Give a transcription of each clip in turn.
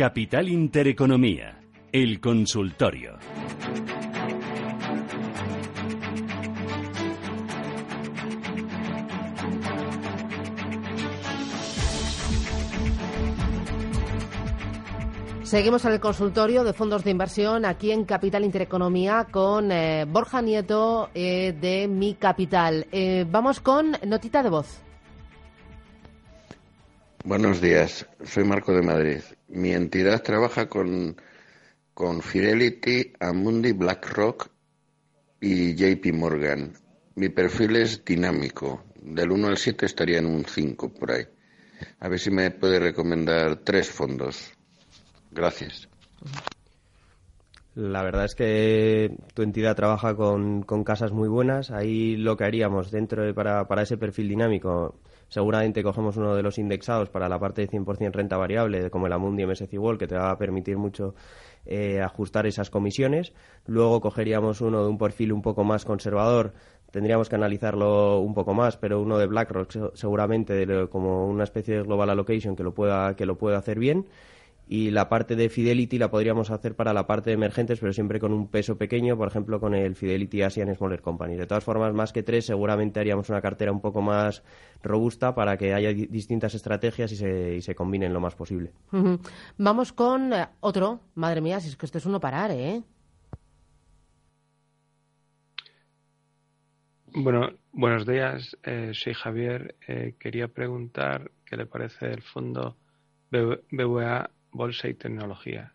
Capital Intereconomía, el consultorio. Seguimos en el consultorio de fondos de inversión aquí en Capital Intereconomía con eh, Borja Nieto eh, de Mi Capital. Eh, vamos con notita de voz. Buenos días, soy Marco de Madrid. Mi entidad trabaja con, con Fidelity, Amundi, BlackRock y JP Morgan. Mi perfil es dinámico. Del 1 al 7 estaría en un 5 por ahí. A ver si me puede recomendar tres fondos. Gracias. La verdad es que tu entidad trabaja con, con casas muy buenas. Ahí lo que haríamos dentro de, para, para ese perfil dinámico, seguramente cogemos uno de los indexados para la parte de 100% renta variable, como el Amundi MSCI World, que te va a permitir mucho eh, ajustar esas comisiones. Luego cogeríamos uno de un perfil un poco más conservador. Tendríamos que analizarlo un poco más, pero uno de BlackRock seguramente como una especie de global allocation que lo pueda que lo pueda hacer bien y la parte de Fidelity la podríamos hacer para la parte de emergentes, pero siempre con un peso pequeño, por ejemplo, con el Fidelity Asian Smaller Company. De todas formas, más que tres, seguramente haríamos una cartera un poco más robusta para que haya distintas estrategias y se, y se combinen lo más posible. Vamos con eh, otro. Madre mía, si es que esto es uno parar, ¿eh? Bueno, buenos días. Eh, soy Javier. Eh, quería preguntar qué le parece el fondo BVA Bolsa y Tecnología.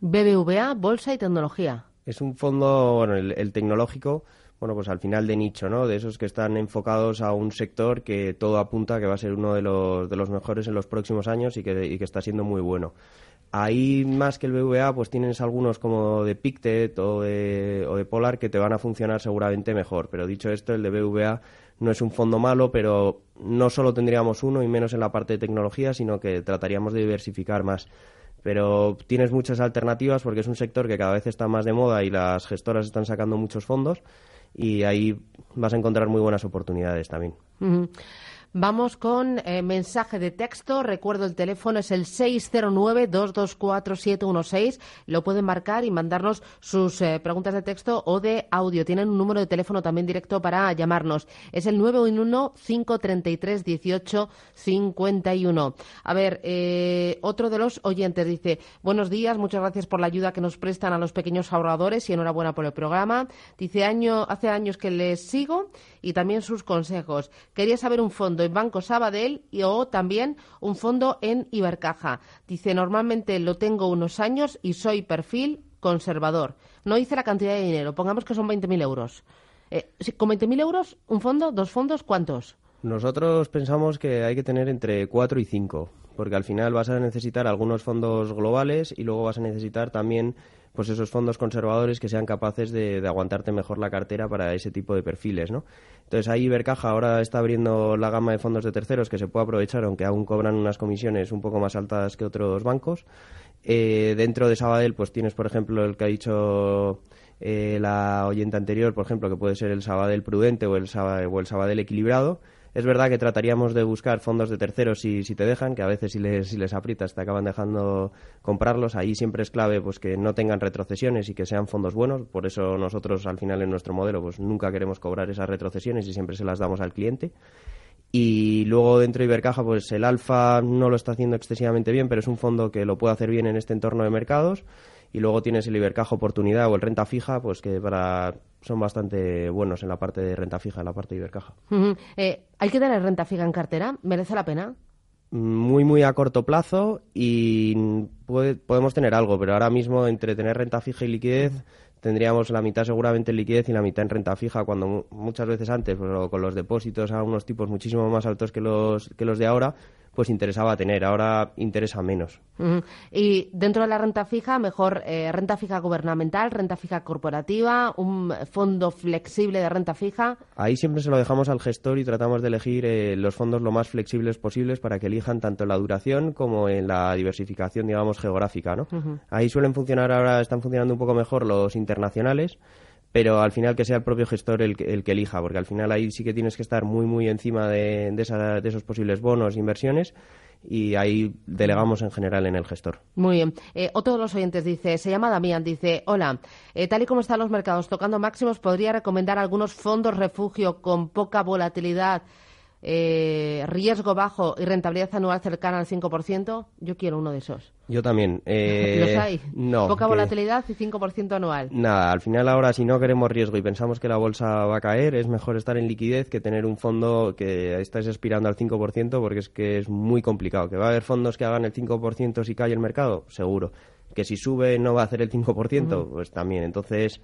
BBVA, Bolsa y Tecnología. Es un fondo, bueno, el, tecnológico, bueno, pues al final de nicho, ¿no? De esos que están enfocados a un sector que todo apunta que va a ser uno de los, de los mejores en los próximos años y que, y que está siendo muy bueno. Ahí más que el BVA, pues tienes algunos como de Pictet o de, o de Polar que te van a funcionar seguramente mejor. Pero dicho esto, el de BVA no es un fondo malo, pero no solo tendríamos uno y menos en la parte de tecnología, sino que trataríamos de diversificar más. Pero tienes muchas alternativas porque es un sector que cada vez está más de moda y las gestoras están sacando muchos fondos y ahí vas a encontrar muy buenas oportunidades también. Vamos con eh, mensaje de texto. Recuerdo el teléfono es el 609-224-716. Lo pueden marcar y mandarnos sus eh, preguntas de texto o de audio. Tienen un número de teléfono también directo para llamarnos. Es el 911-533-1851. A ver, eh, otro de los oyentes dice, buenos días, muchas gracias por la ayuda que nos prestan a los pequeños ahorradores y enhorabuena por el programa. Dice, año, hace años que les sigo y también sus consejos. Quería saber un fondo en Banco Sabadell y o también un fondo en Ibercaja. Dice, normalmente lo tengo unos años y soy perfil conservador. No dice la cantidad de dinero, pongamos que son 20.000 euros. Eh, ¿Con 20.000 euros un fondo, dos fondos, cuántos? Nosotros pensamos que hay que tener entre 4 y 5, porque al final vas a necesitar algunos fondos globales y luego vas a necesitar también pues esos fondos conservadores que sean capaces de, aguantarte mejor la cartera para ese tipo de perfiles, ¿no? Entonces ahí Ibercaja ahora está abriendo la gama de fondos de terceros que se puede aprovechar, aunque aún cobran unas comisiones un poco más altas que otros bancos. Eh, dentro de Sabadell, pues tienes, por ejemplo, el que ha dicho eh, la oyente anterior, por ejemplo, que puede ser el Sabadell prudente o el, o el Sabadell equilibrado, es verdad que trataríamos de buscar fondos de terceros si, si te dejan, que a veces si les, si les aprietas te acaban dejando comprarlos. Ahí siempre es clave pues que no tengan retrocesiones y que sean fondos buenos. Por eso nosotros al final en nuestro modelo pues nunca queremos cobrar esas retrocesiones y siempre se las damos al cliente. Y luego dentro de Ibercaja, pues el Alfa no lo está haciendo excesivamente bien, pero es un fondo que lo puede hacer bien en este entorno de mercados y luego tienes el Ibercaja Oportunidad o el Renta Fija, pues que para son bastante buenos en la parte de renta fija, en la parte de Ibercaja. Eh, ¿Hay que tener renta fija en cartera? ¿Merece la pena? Muy, muy a corto plazo y podemos tener algo, pero ahora mismo entre tener renta fija y liquidez tendríamos la mitad seguramente en liquidez y la mitad en renta fija, cuando muchas veces antes, pues, con los depósitos a unos tipos muchísimo más altos que los, que los de ahora, pues interesaba tener, ahora interesa menos. Y dentro de la renta fija, mejor eh, renta fija gubernamental, renta fija corporativa, un fondo flexible de renta fija. Ahí siempre se lo dejamos al gestor y tratamos de elegir eh, los fondos lo más flexibles posibles para que elijan tanto en la duración como en la diversificación, digamos, geográfica, ¿no? Ahí suelen funcionar ahora, están funcionando un poco mejor los internacionales pero al final que sea el propio gestor el que, el que elija, porque al final ahí sí que tienes que estar muy, muy encima de, de, esos posibles bonos, inversiones, y ahí delegamos en general en el gestor. Muy bien. Eh, otro de los oyentes dice, se llama Damián, dice, hola, eh, tal y como están los mercados tocando máximos, ¿podría recomendar algunos fondos refugio con poca volatilidad eh, riesgo bajo y rentabilidad anual cercana al 5%, yo quiero uno de esos. Yo también. Eh, ¿Los hay? No. Poca volatilidad y 5% anual. Nada, al final ahora si no queremos riesgo y pensamos que la bolsa va a caer, es mejor estar en liquidez que tener un fondo que estáis aspirando al 5% porque es que es muy complicado. ¿Que va a haber fondos que hagan el 5% si cae el mercado? Seguro. ¿Que si sube no va a hacer el 5%? Pues también. Entonces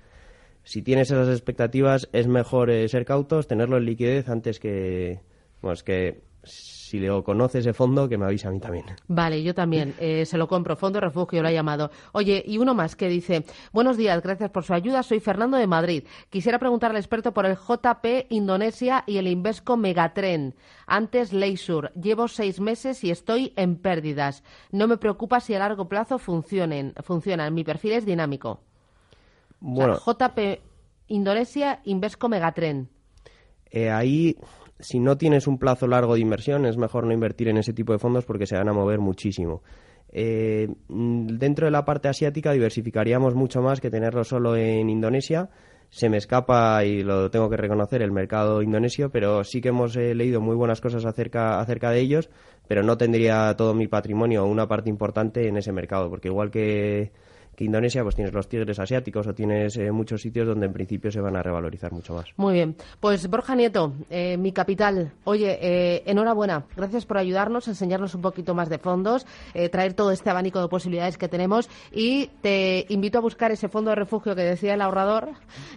si tienes esas expectativas, es mejor eh, ser cautos, tenerlo en liquidez antes que, bueno, es que si le conoce ese fondo, que me avise a mí también. Vale, yo también. Eh, se lo compro. Fondo Refugio lo ha llamado. Oye, y uno más que dice: Buenos días, gracias por su ayuda. Soy Fernando de Madrid. Quisiera preguntar al experto por el JP Indonesia y el Invesco Megatren. Antes Leisure. Llevo seis meses y estoy en pérdidas. No me preocupa si a largo plazo funcionen. funcionan. Mi perfil es dinámico. Bueno. JP Indonesia, Invesco Megatren. Eh, ahí si no tienes un plazo largo de inversión, es mejor no invertir en ese tipo de fondos porque se van a mover muchísimo. Eh, dentro de la parte asiática diversificaríamos mucho más que tenerlo solo en Indonesia. Se me escapa, y lo tengo que reconocer, el mercado indonesio, pero sí que hemos eh, leído muy buenas cosas acerca, acerca de ellos, pero no tendría todo mi patrimonio o una parte importante en ese mercado, porque igual que que Indonesia pues tienes los tigres asiáticos o tienes eh, muchos sitios donde en principio se van a revalorizar mucho más. Muy bien. Pues Borja Nieto, eh, mi capital. Oye, eh, enhorabuena. Gracias por ayudarnos, enseñarnos un poquito más de fondos, traer todo este abanico de posibilidades que tenemos y te invito a buscar ese fondo de refugio que decía el ahorrador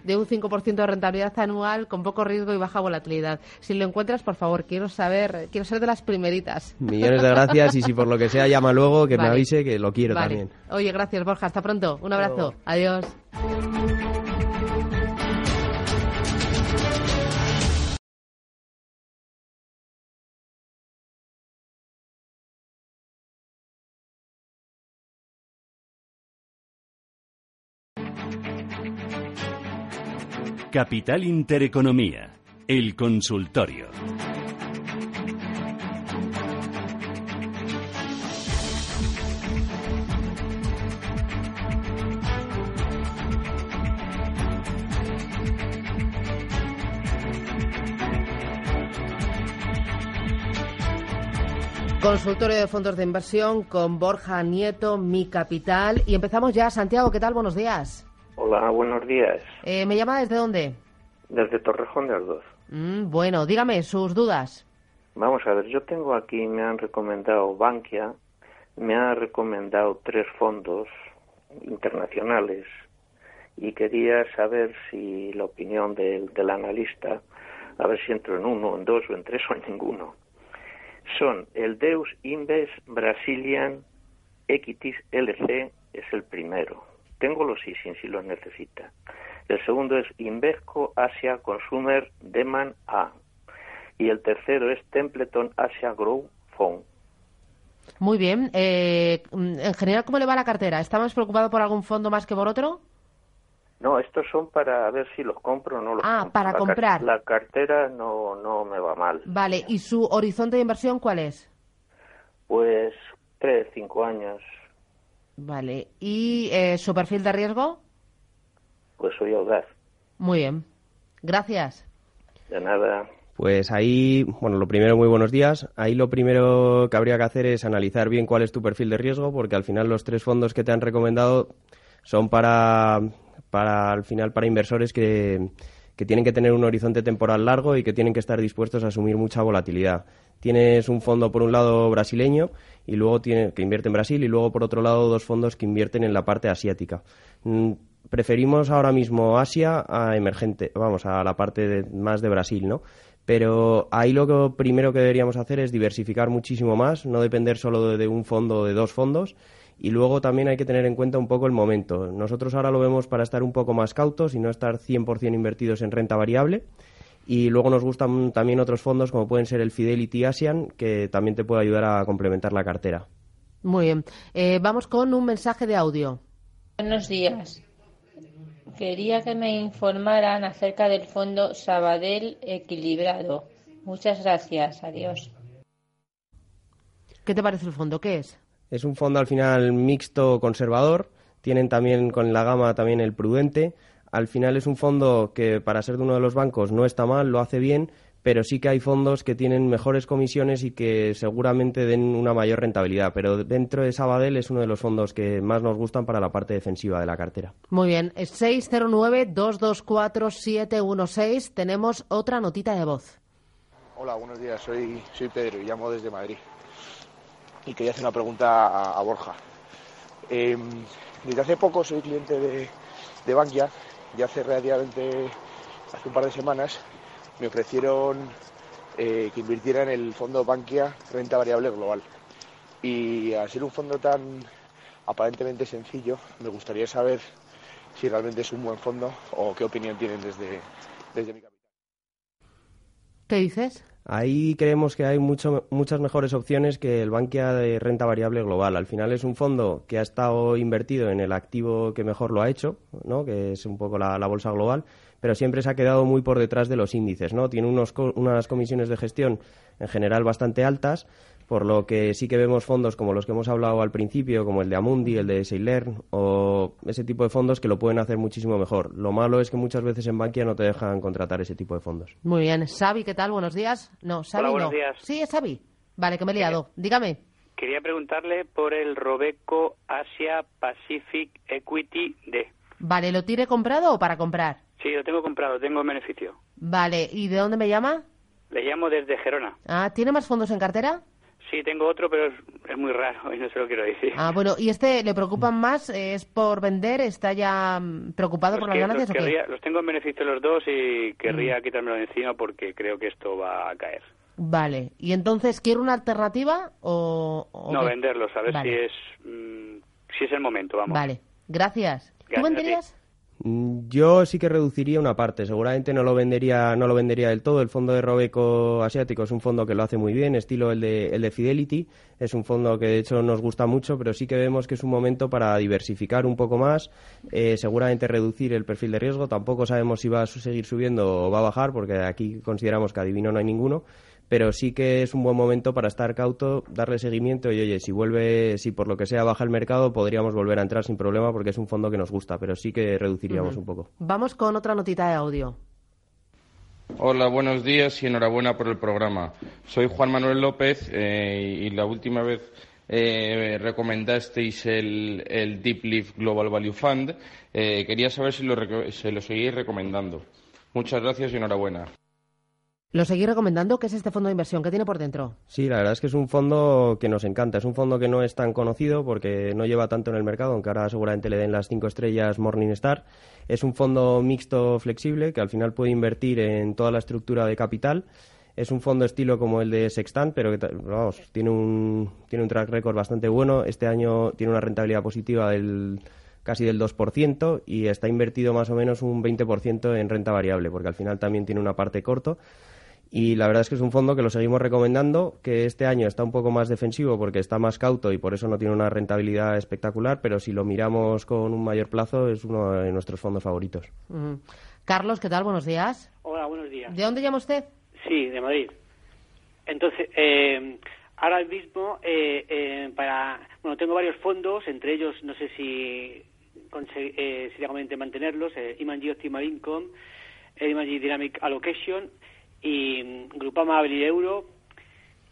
de un 5% de rentabilidad anual con poco riesgo y baja volatilidad. Si lo encuentras, por favor, quiero saber, quiero ser de las primeritas. Millones de gracias y si por lo que sea llama luego que me avise que lo quiero también. Oye, gracias Borja. Hasta pronto. Un abrazo. Adiós. Capital Intereconomía, el consultorio. Consultorio de fondos de inversión con Borja Nieto, Mi Capital. Y empezamos ya. Santiago, ¿qué tal? Buenos días. Hola, buenos días. Eh, ¿Me llama desde dónde? Desde Torrejón de Ardoz. Mm, bueno, dígame sus dudas. Vamos a ver, yo tengo aquí, me han recomendado Bankia, me ha recomendado tres fondos internacionales y quería saber si la opinión del, del analista, a ver si entro en uno, en dos o en tres o en ninguno son el Deus Invest Brazilian Equities LC, es el primero. Tengo los ISIN si los necesita. El segundo es Invesco Asia Consumer Demand A. Y el tercero es Templeton Asia Grow Fund. Muy bien. Eh, en general, ¿cómo le va la cartera? ¿Está más preocupado por algún fondo más que por otro? No, estos son para ver si los compro o no los ah, para comprar. la cartera no, no me va mal. Vale, ¿y su horizonte de inversión cuál es? Pues tres, cinco años. Vale, ¿y eh, su perfil de riesgo? Pues soy audaz. Muy bien, gracias. De nada. Pues ahí, bueno, lo primero, muy buenos días. Ahí lo primero que habría que hacer es analizar bien cuál es tu perfil de riesgo, porque al final los tres fondos que te han recomendado son para para al final para inversores que, que tienen que tener un horizonte temporal largo y que tienen que estar dispuestos a asumir mucha volatilidad. Tienes un fondo por un lado brasileño y luego tiene, que invierte en Brasil y luego por otro lado dos fondos que invierten en la parte asiática. Mm, preferimos ahora mismo Asia a emergente, vamos, a la parte más de Brasil, ¿no? Pero ahí lo que primero que deberíamos hacer es diversificar muchísimo más, no depender solo de, un fondo o de dos fondos. Y luego también hay que tener en cuenta un poco el momento. Nosotros ahora lo vemos para estar un poco más cautos y no estar 100% invertidos en renta variable. Y luego nos gustan también otros fondos como pueden ser el Fidelity Asian, que también te puede ayudar a complementar la cartera. Muy bien. Eh, vamos con un mensaje de audio. Buenos días. Quería que me informaran acerca del fondo Sabadell Equilibrado. Muchas gracias. Adiós. ¿Qué te parece el fondo? ¿Qué es? Es un fondo al final mixto conservador. Tienen también con la gama también el prudente. Al final es un fondo que para ser de uno de los bancos no está mal, lo hace bien, pero sí que hay fondos que tienen mejores comisiones y que seguramente den una mayor rentabilidad. Pero dentro de Sabadell es uno de los fondos que más nos gustan para la parte defensiva de la cartera. Muy bien, 609-224-716. Tenemos otra notita de voz. Hola, buenos días. Soy, soy Pedro y llamo desde Madrid. Y quería hacer una pregunta a, Borja. Eh, desde hace poco soy cliente de, de Bankia y hace relativamente, hace un par de semanas, me ofrecieron eh, que invirtiera en el fondo Bankia Renta Variable Global. Y al ser un fondo tan aparentemente sencillo, me gustaría saber si realmente es un buen fondo o qué opinión tienen desde, desde mi capital. ¿Qué dices? Ahí creemos que hay mucho, muchas mejores opciones que el Bankia de renta variable global. Al final es un fondo que ha estado invertido en el activo que mejor lo ha hecho, ¿no? que es un poco la bolsa global, pero siempre se ha quedado muy por detrás de los índices, ¿no? Tiene unos, unas comisiones de gestión en general bastante altas, por lo que sí que vemos fondos como los que hemos hablado al principio, como el de Amundi, el de Seilern o ese tipo de fondos que lo pueden hacer muchísimo mejor. Lo malo es que muchas veces en Bankia no te dejan contratar ese tipo de fondos. Muy bien. Xavi, ¿qué tal? Buenos días. No, Xavi Hola, buenos días. Sí, es Xavi. Vale, que me he liado. Dígame. Quería preguntarle por el Robeco Asia Pacific Equity D. Vale, ¿lo tiene comprado o para comprar? Sí, lo tengo comprado, tengo beneficio. Vale, ¿y de dónde me llama? Le llamo desde Gerona. Ah, ¿tiene más fondos en cartera? Sí, tengo otro, pero es, muy raro y no se lo quiero decir. Ah, bueno, ¿y este le preocupan más? ¿Es por vender? ¿Está ya mm, preocupado por las ganancias los o qué? Los tengo en beneficio los dos y querría mm. quitármelo de encima porque creo que esto va a caer. Vale, ¿y entonces quiere una alternativa o...? no, venderlos, a ver si es mm, si es el momento, vamos. Vale, gracias. ¿Tú venderías? Mm, yo sí que reduciría una parte. Seguramente no lo vendería, no lo vendería del todo. El fondo de Robeco Asiático es un fondo que lo hace muy bien, estilo el de, el de Fidelity. Es un fondo que de hecho nos gusta mucho, pero sí que vemos que es un momento para diversificar un poco más. Eh, seguramente reducir el perfil de riesgo. Tampoco sabemos si va a seguir subiendo o va a bajar, porque aquí consideramos que adivino no hay ninguno pero sí que es un buen momento para estar cauto, darle seguimiento y oye, si vuelve, si por lo que sea baja el mercado, podríamos volver a entrar sin problema porque es un fondo que nos gusta, pero sí que reduciríamos un poco. Vamos con otra notita de audio. Hola, buenos días y enhorabuena por el programa. Soy Juan Manuel López eh, y la última vez eh, recomendasteis el, el, Deep Leaf Global Value Fund. Eh, quería saber si lo, si lo seguís recomendando. Muchas gracias y enhorabuena. Lo seguí recomendando. ¿Qué es este fondo de inversión? ¿Qué tiene por dentro? Sí, la verdad es que es un fondo que nos encanta. Es un fondo que no es tan conocido porque no lleva tanto en el mercado, aunque ahora seguramente le den las cinco estrellas Morningstar. Es un fondo mixto flexible que al final puede invertir en toda la estructura de capital. Es un fondo estilo como el de Sextant, pero que vamos, tiene un, tiene un track record bastante bueno. Este año tiene una rentabilidad positiva del casi del 2% y está invertido más o menos un 20% en renta variable, porque al final también tiene una parte corto y la verdad es que es un fondo que lo seguimos recomendando, que este año está un poco más defensivo porque está más cauto y por eso no tiene una rentabilidad espectacular, pero si lo miramos con un mayor plazo es uno de nuestros fondos favoritos. Carlos, ¿qué tal? Buenos días. Hola, buenos días. ¿De dónde llama usted? Sí, de Madrid. Entonces, eh, ahora mismo, eh, eh, para, bueno, tengo varios fondos, entre ellos, no sé si eh, sería conveniente mantenerlos, eh, Imanji Optimal Income, Imanji Dynamic Allocation y mm, Grupo Amable Euro.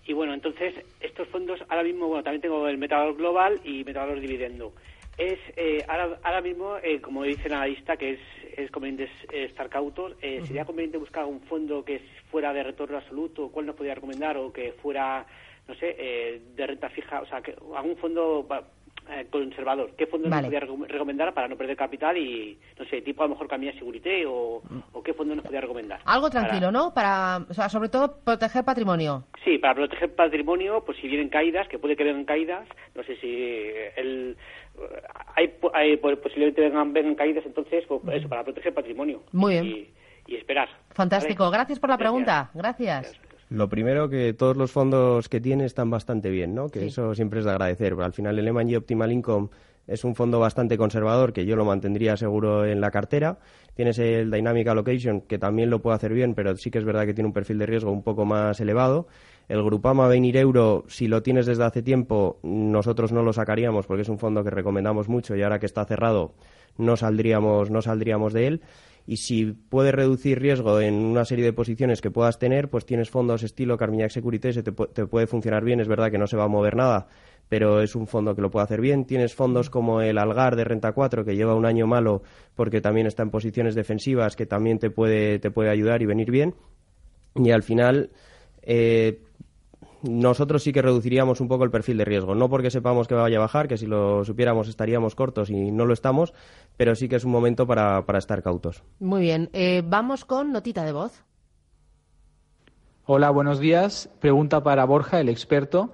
Y bueno, entonces estos fondos ahora mismo, bueno, también tengo el Metador Global y Metador Dividendo. Es eh, ahora, ahora mismo, eh, como dice la lista, que es, es conveniente estar cautos, eh, ¿sería conveniente buscar un fondo que fuera de retorno absoluto? ¿Cuál nos podría recomendar? O que fuera, no sé, de renta fija, o sea, que algún fondo eh, conservador. ¿Qué fondo nos podría recomendar para no perder capital y, no sé, tipo a lo mejor Camilla Segurité o, o qué fondo nos podría recomendar? Algo tranquilo, ¿no? Para, o sea, sobre todo proteger patrimonio. Sí, para proteger patrimonio, pues si vienen caídas, que puede que vengan caídas, no sé si el hay, hay pues, posiblemente vengan, vengan caídas, entonces, pues, eso, para proteger patrimonio. Muy bien. Y, esperar. Fantástico. Gracias por la pregunta. Gracias. Lo primero que todos los fondos que tiene están bastante bien, ¿no? Que eso siempre es de agradecer. Al final el M&G Optimal Income es un fondo bastante conservador que yo lo mantendría seguro en la cartera. Tienes el Dynamic Allocation que también lo puede hacer bien, pero sí que es verdad que tiene un perfil de riesgo un poco más elevado. El Grupama Venir Euro, si lo tienes desde hace tiempo, nosotros no lo sacaríamos porque es un fondo que recomendamos mucho y ahora que está cerrado no saldríamos, no saldríamos de él y si puedes reducir riesgo en una serie de posiciones que puedas tener, pues tienes fondos estilo Carmignac Securities, te, te puede funcionar bien, es verdad que no se va a mover nada, pero es un fondo que lo puede hacer bien. Tienes fondos como el Algar de Renta 4, que lleva un año malo porque también está en posiciones defensivas, que también te puede, te puede ayudar y venir bien. Y al final, eh, nosotros sí que reduciríamos un poco el perfil de riesgo. No porque sepamos que vaya a bajar, que si lo supiéramos estaríamos cortos y no lo estamos, pero sí que es un momento para, estar cautos. Muy bien. Eh, vamos con notita de voz. Hola, buenos días. Pregunta para Borja, el experto.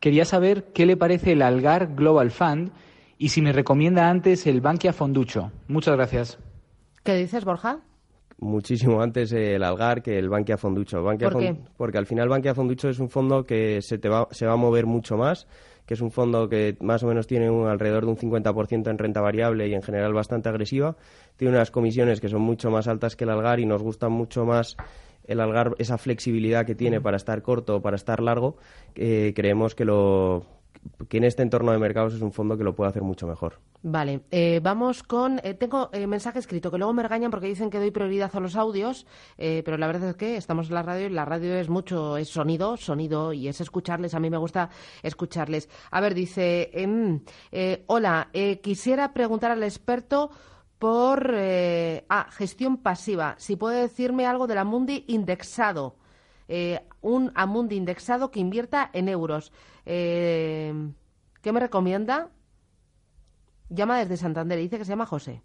Quería saber qué le parece el Algar Global Fund y si me recomienda antes el Bankia Fonducho. Muchas gracias. ¿Qué dices, Borja? Muchísimo antes el Algar que el Bankia Fonducho. Bankia ¿Por qué? Porque al final Bankia Fonducho es un fondo que se, te va, se va a mover mucho más, que es un fondo que más o menos tiene un, alrededor de un 50% en renta variable y en general bastante agresiva. Tiene unas comisiones que son mucho más altas que el Algar y nos gusta mucho más el Algar, esa flexibilidad que tiene para estar corto o para estar largo. Eh, creemos que lo que en este entorno de mercados es un fondo que lo puede hacer mucho mejor. Vale, eh, vamos con. Eh, tengo eh, mensaje escrito que luego me regañan porque dicen que doy prioridad a los audios, pero la verdad es que estamos en la radio y la radio es mucho, es sonido, sonido y es escucharles. A mí me gusta escucharles. A ver, dice: em, Hola, quisiera preguntar al experto por ah, gestión pasiva. Si puede decirme algo del Amundi indexado. Un Amundi indexado que invierta en euros. ¿Qué me recomienda? Llama desde Santander y dice que se llama José.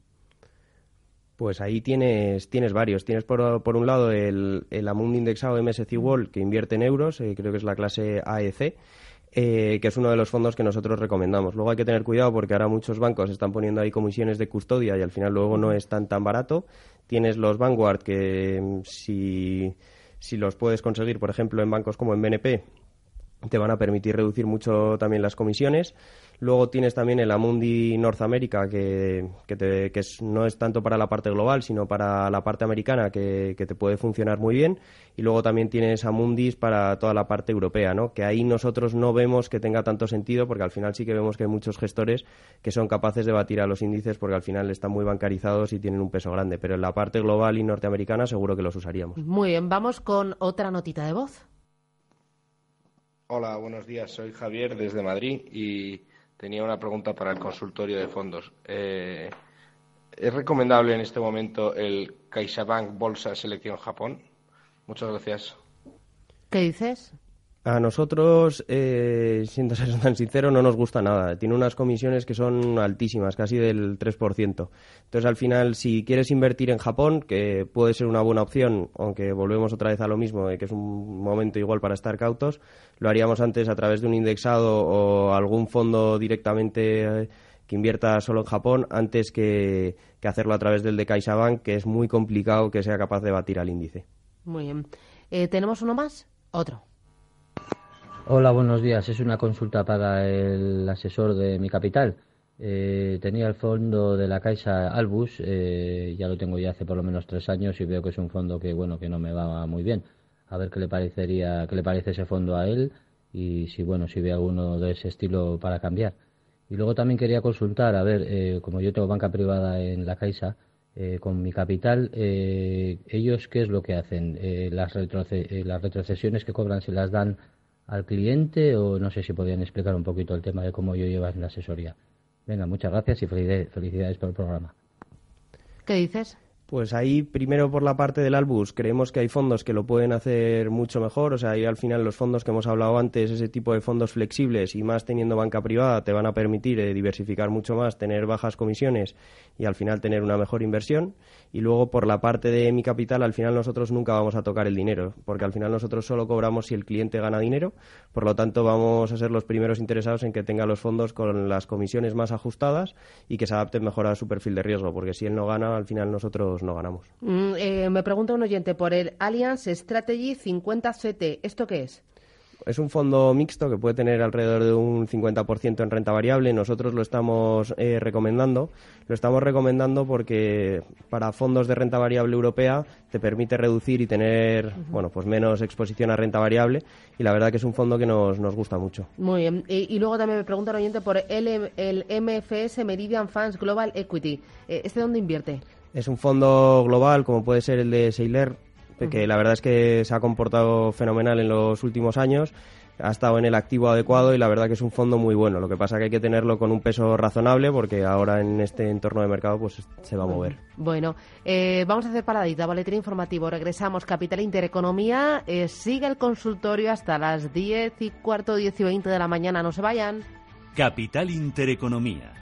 Pues ahí tienes, tienes varios. Tienes por, por un lado el, el Amundi indexado MSC World que invierte en euros, eh, creo que es la clase AEC, eh, que es uno de los fondos que nosotros recomendamos. Luego hay que tener cuidado porque ahora muchos bancos están poniendo ahí comisiones de custodia y al final luego no es tan tan barato. Tienes los Vanguard que mm, si, si los puedes conseguir, por ejemplo, en bancos como en BNP, te van a permitir reducir mucho también las comisiones. Luego tienes también el Amundi North America, que, que, no es tanto para la parte global, sino para la parte americana, que, te puede funcionar muy bien. Y luego también tienes Amundis para toda la parte europea, ¿no? que ahí nosotros no vemos que tenga tanto sentido, porque al final sí que vemos que hay muchos gestores que son capaces de batir a los índices, porque al final están muy bancarizados y tienen un peso grande. Pero en la parte global y norteamericana seguro que los usaríamos. Muy bien, vamos con otra notita de voz. Hola, buenos días. Soy Javier desde Madrid y tenía una pregunta para el consultorio de fondos. Eh, ¿Es recomendable en este momento el CaixaBank Bolsa Selección Japón? Muchas gracias. ¿Qué dices? A nosotros, eh, siendo ser tan sincero, no nos gusta nada. Tiene unas comisiones que son altísimas, casi del 3%. Entonces, al final, si quieres invertir en Japón, que puede ser una buena opción, aunque volvemos otra vez a lo mismo, de que es un momento igual para estar cautos, lo haríamos antes a través de un indexado o algún fondo directamente eh, que invierta solo en Japón, antes que, que hacerlo a través del de CaixaBank, que es muy complicado que sea capaz de batir al índice. Muy bien. Eh, ¿Tenemos uno más? Otro. Hola, buenos días. Es una consulta para el asesor de mi capital. Eh, tenía el fondo de la Caixa Albus, eh, ya lo tengo ya hace por lo menos tres años y veo que es un fondo que bueno que no me va muy bien. A ver qué le parecería, qué le parece ese fondo a él y si bueno si ve alguno de ese estilo para cambiar. Y luego también quería consultar, a ver, eh, como yo tengo banca privada en la Caixa, con mi capital, ellos qué es lo que hacen? las, las retrocesiones que cobran se las dan al cliente o no sé si podrían explicar un poquito el tema de cómo yo llevo en la asesoría. Venga, muchas gracias y felicidades por el programa. ¿Qué dices? Pues ahí, primero por la parte del Albus, creemos que hay fondos que lo pueden hacer mucho mejor. O sea, ahí al final los fondos que hemos hablado antes, ese tipo de fondos flexibles y más teniendo banca privada, te van a permitir eh, diversificar mucho más, tener bajas comisiones y al final tener una mejor inversión. Y luego por la parte de mi capital, al final nosotros nunca vamos a tocar el dinero, porque al final nosotros solo cobramos si el cliente gana dinero. Por lo tanto, vamos a ser los primeros interesados en que tenga los fondos con las comisiones más ajustadas y que se adapten mejor a su perfil de riesgo, porque si él no gana, al final nosotros no ganamos. Mm, eh, me pregunta un oyente por el Allianz Strategy 50CT. ¿Esto qué es? Es un fondo mixto que puede tener alrededor de un 50% en renta variable. Nosotros lo estamos eh, recomendando. Lo estamos recomendando porque para fondos de renta variable europea te permite reducir y tener bueno pues menos exposición a renta variable. Y la verdad que es un fondo que nos, nos gusta mucho. Muy bien. Y, y luego también me pregunta un oyente por el, el MFS Meridian Funds Global Equity. Eh, ¿Este dónde invierte? Es un fondo global, como puede ser el de Seiler, que la verdad es que se ha comportado fenomenal en los últimos años. Ha estado en el activo adecuado y la verdad que es un fondo muy bueno. Lo que pasa que hay que tenerlo con un peso razonable porque ahora en este entorno de mercado pues se va a mover. Bueno, eh, vamos a hacer paradita, boletín informativo. Regresamos, Capital Intereconomía. Eh, sigue el consultorio hasta las 10 y cuarto, 10 y 20 de la mañana. No se vayan. Capital Intereconomía